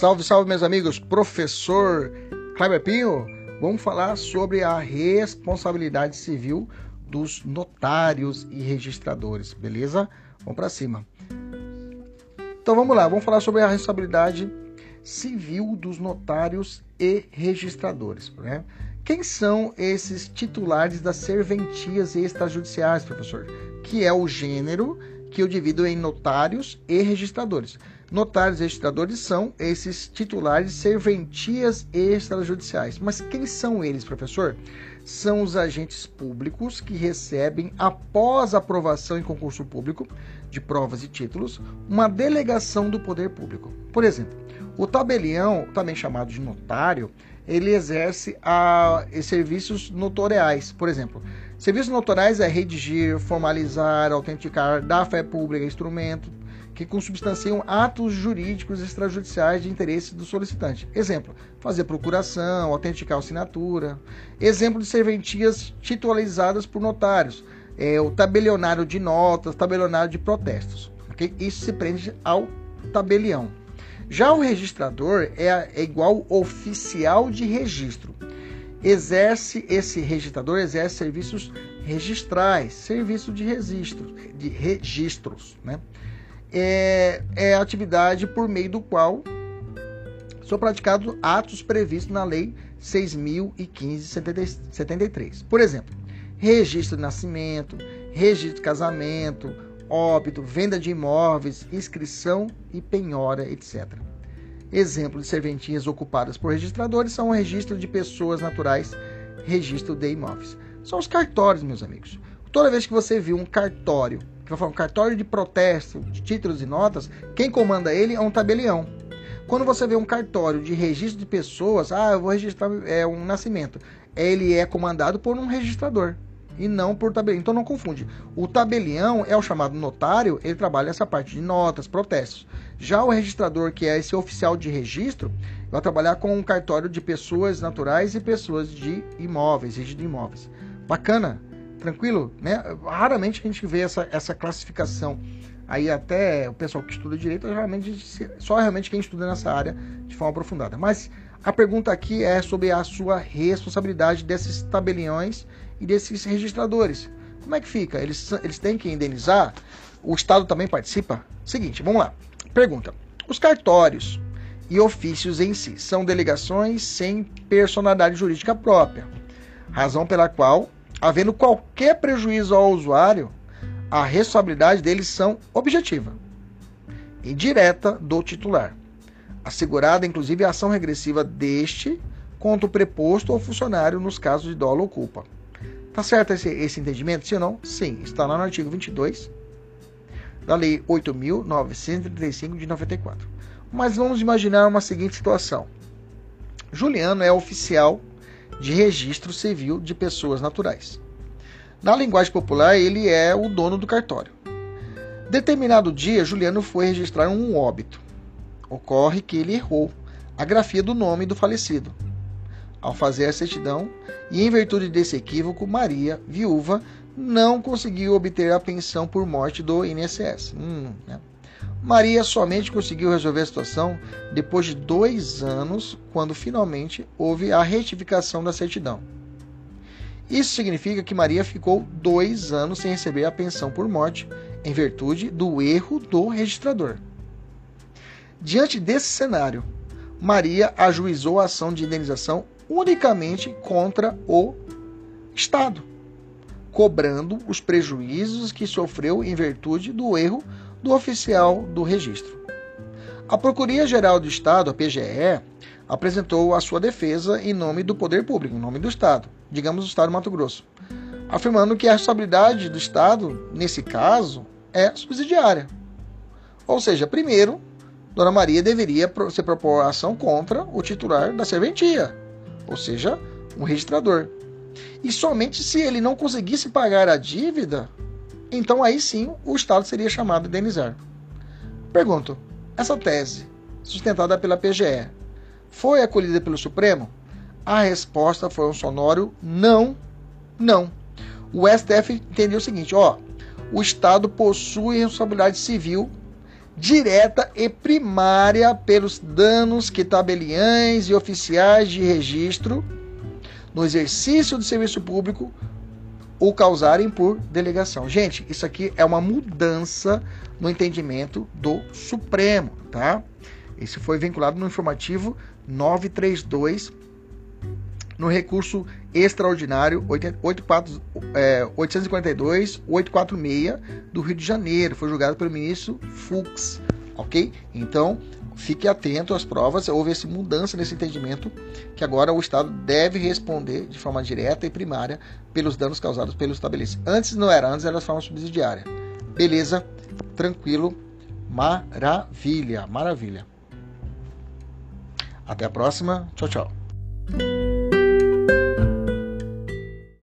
Salve, salve, meus amigos. Professor Kleber Pinho, vamos falar sobre a responsabilidade civil dos notários e registradores, beleza? Vamos para cima. Então vamos lá, vamos falar sobre a responsabilidade civil dos notários e registradores, né? Quem são esses titulares das serventias extrajudiciais, professor? Que é o gênero que eu divido em notários e registradores. Notários e registradores são esses titulares serventias extrajudiciais. Mas quem são eles, professor? São os agentes públicos que recebem, após aprovação em concurso público de provas e títulos, uma delegação do poder público. Por exemplo, o tabelião, também chamado de notário, ele exerce a, serviços notoriais. Por exemplo, serviços notoriais é redigir, formalizar, autenticar, dar fé pública, instrumento, que consubstanciam atos jurídicos extrajudiciais de interesse do solicitante. Exemplo, fazer procuração, autenticar assinatura. Exemplo de serventias titularizadas por notários. É o tabelionário de notas, tabelionário de protestos. Okay? Isso se prende ao tabelião. Já o registrador é, é igual oficial de registro. Exerce esse registrador exerce serviços registrais, serviço de registro, de registros, né? É, é a atividade por meio do qual são praticados atos previstos na Lei 6.015-73. Por exemplo, registro de nascimento, registro de casamento, óbito, venda de imóveis, inscrição e penhora, etc. Exemplo de serventias ocupadas por registradores são o registro de pessoas naturais, registro de imóveis. São os cartórios, meus amigos. Toda vez que você viu um cartório, que vai falar um cartório de protesto, de títulos e notas, quem comanda ele é um tabelião. Quando você vê um cartório de registro de pessoas, ah, eu vou registrar é, um nascimento, ele é comandado por um registrador e não por tabelião. Então não confunde. O tabelião é o chamado notário, ele trabalha essa parte de notas, protestos. Já o registrador, que é esse oficial de registro, vai trabalhar com um cartório de pessoas naturais e pessoas de imóveis, registro de imóveis. Bacana, tranquilo, né? Raramente a gente vê essa, essa classificação. Aí até o pessoal que estuda direito, realmente, só realmente quem estuda nessa área de forma aprofundada. Mas a pergunta aqui é sobre a sua responsabilidade desses tabeliões e desses registradores. Como é que fica? Eles, eles têm que indenizar? O Estado também participa? Seguinte, vamos lá. Pergunta: Os cartórios e ofícios em si são delegações sem personalidade jurídica própria, razão pela qual, havendo qualquer prejuízo ao usuário, a responsabilidade deles são objetiva e direta do titular, assegurada inclusive a ação regressiva deste contra o preposto ou funcionário nos casos de dolo ou culpa. Tá certo esse, esse entendimento? Ou não? Sim, está lá no artigo 22 da Lei 8.935 de 94. Mas vamos imaginar uma seguinte situação: Juliano é oficial de registro civil de pessoas naturais. Na linguagem popular, ele é o dono do cartório. Determinado dia, Juliano foi registrar um óbito. Ocorre que ele errou a grafia do nome do falecido. Ao fazer a certidão, e em virtude desse equívoco, Maria, viúva, não conseguiu obter a pensão por morte do INSS. Hum, né? Maria somente conseguiu resolver a situação depois de dois anos, quando finalmente houve a retificação da certidão. Isso significa que Maria ficou dois anos sem receber a pensão por morte, em virtude do erro do registrador. Diante desse cenário, Maria ajuizou a ação de indenização unicamente contra o Estado, cobrando os prejuízos que sofreu em virtude do erro do oficial do registro. A Procuradoria-Geral do Estado, a PGE, apresentou a sua defesa em nome do poder público, em nome do Estado, digamos o Estado do Mato Grosso, afirmando que a responsabilidade do Estado, nesse caso, é subsidiária. Ou seja, primeiro, Dona Maria deveria se propor ação contra o titular da serventia, ou seja, um registrador. E somente se ele não conseguisse pagar a dívida, então aí sim o Estado seria chamado a indenizar. Pergunto: essa tese, sustentada pela PGE, foi acolhida pelo Supremo? A resposta foi um sonoro não, não. O STF entendeu o seguinte: ó, o Estado possui responsabilidade civil direta e primária pelos danos que tabeliães e oficiais de registro no exercício do serviço público o causarem por delegação. Gente, isso aqui é uma mudança no entendimento do Supremo, tá? Isso foi vinculado no informativo 932 no recurso extraordinário 84, é, 842 846 do Rio de Janeiro. Foi julgado pelo ministro Fux, ok? Então, fique atento às provas. Houve essa mudança nesse entendimento que agora o Estado deve responder de forma direta e primária pelos danos causados pelo estabelecido. Antes não era, antes era de forma subsidiária. Beleza, tranquilo, maravilha, maravilha. Até a próxima. Tchau, tchau.